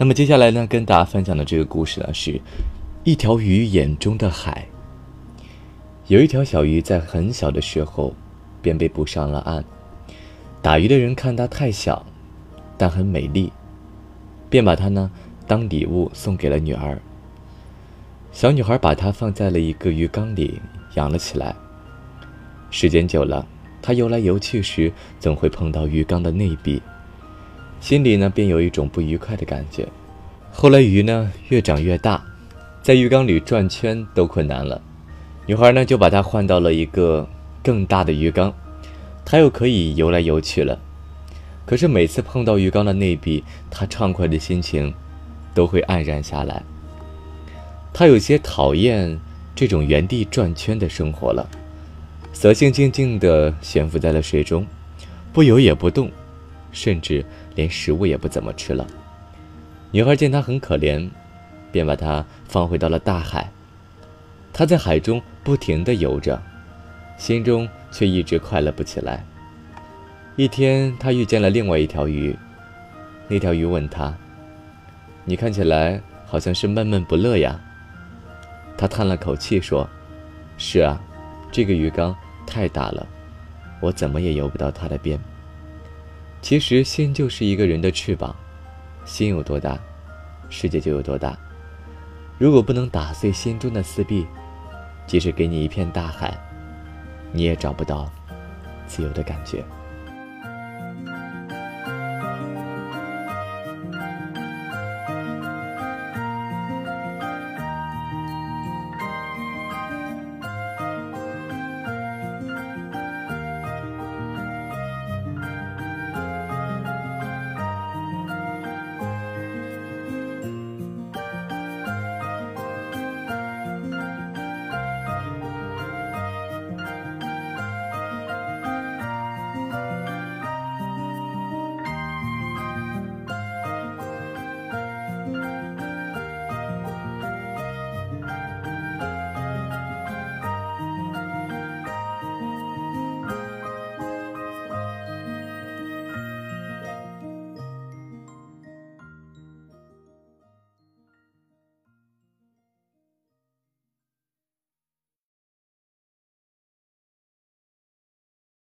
那么接下来呢，跟大家分享的这个故事呢，是一条鱼眼中的海。有一条小鱼在很小的时候便被捕上了岸，打鱼的人看它太小，但很美丽，便把它呢当礼物送给了女儿。小女孩把它放在了一个鱼缸里养了起来。时间久了，它游来游去时总会碰到鱼缸的内壁。心里呢，便有一种不愉快的感觉。后来鱼呢越长越大，在鱼缸里转圈都困难了。女孩呢就把它换到了一个更大的鱼缸，它又可以游来游去了。可是每次碰到鱼缸的内壁，她畅快的心情都会黯然下来。她有些讨厌这种原地转圈的生活了，索性静静地悬浮在了水中，不游也不动，甚至。连食物也不怎么吃了。女孩见他很可怜，便把他放回到了大海。他在海中不停地游着，心中却一直快乐不起来。一天，他遇见了另外一条鱼，那条鱼问他：“你看起来好像是闷闷不乐呀？”他叹了口气说：“是啊，这个鱼缸太大了，我怎么也游不到它的边。”其实，心就是一个人的翅膀，心有多大，世界就有多大。如果不能打碎心中的四壁，即使给你一片大海，你也找不到自由的感觉。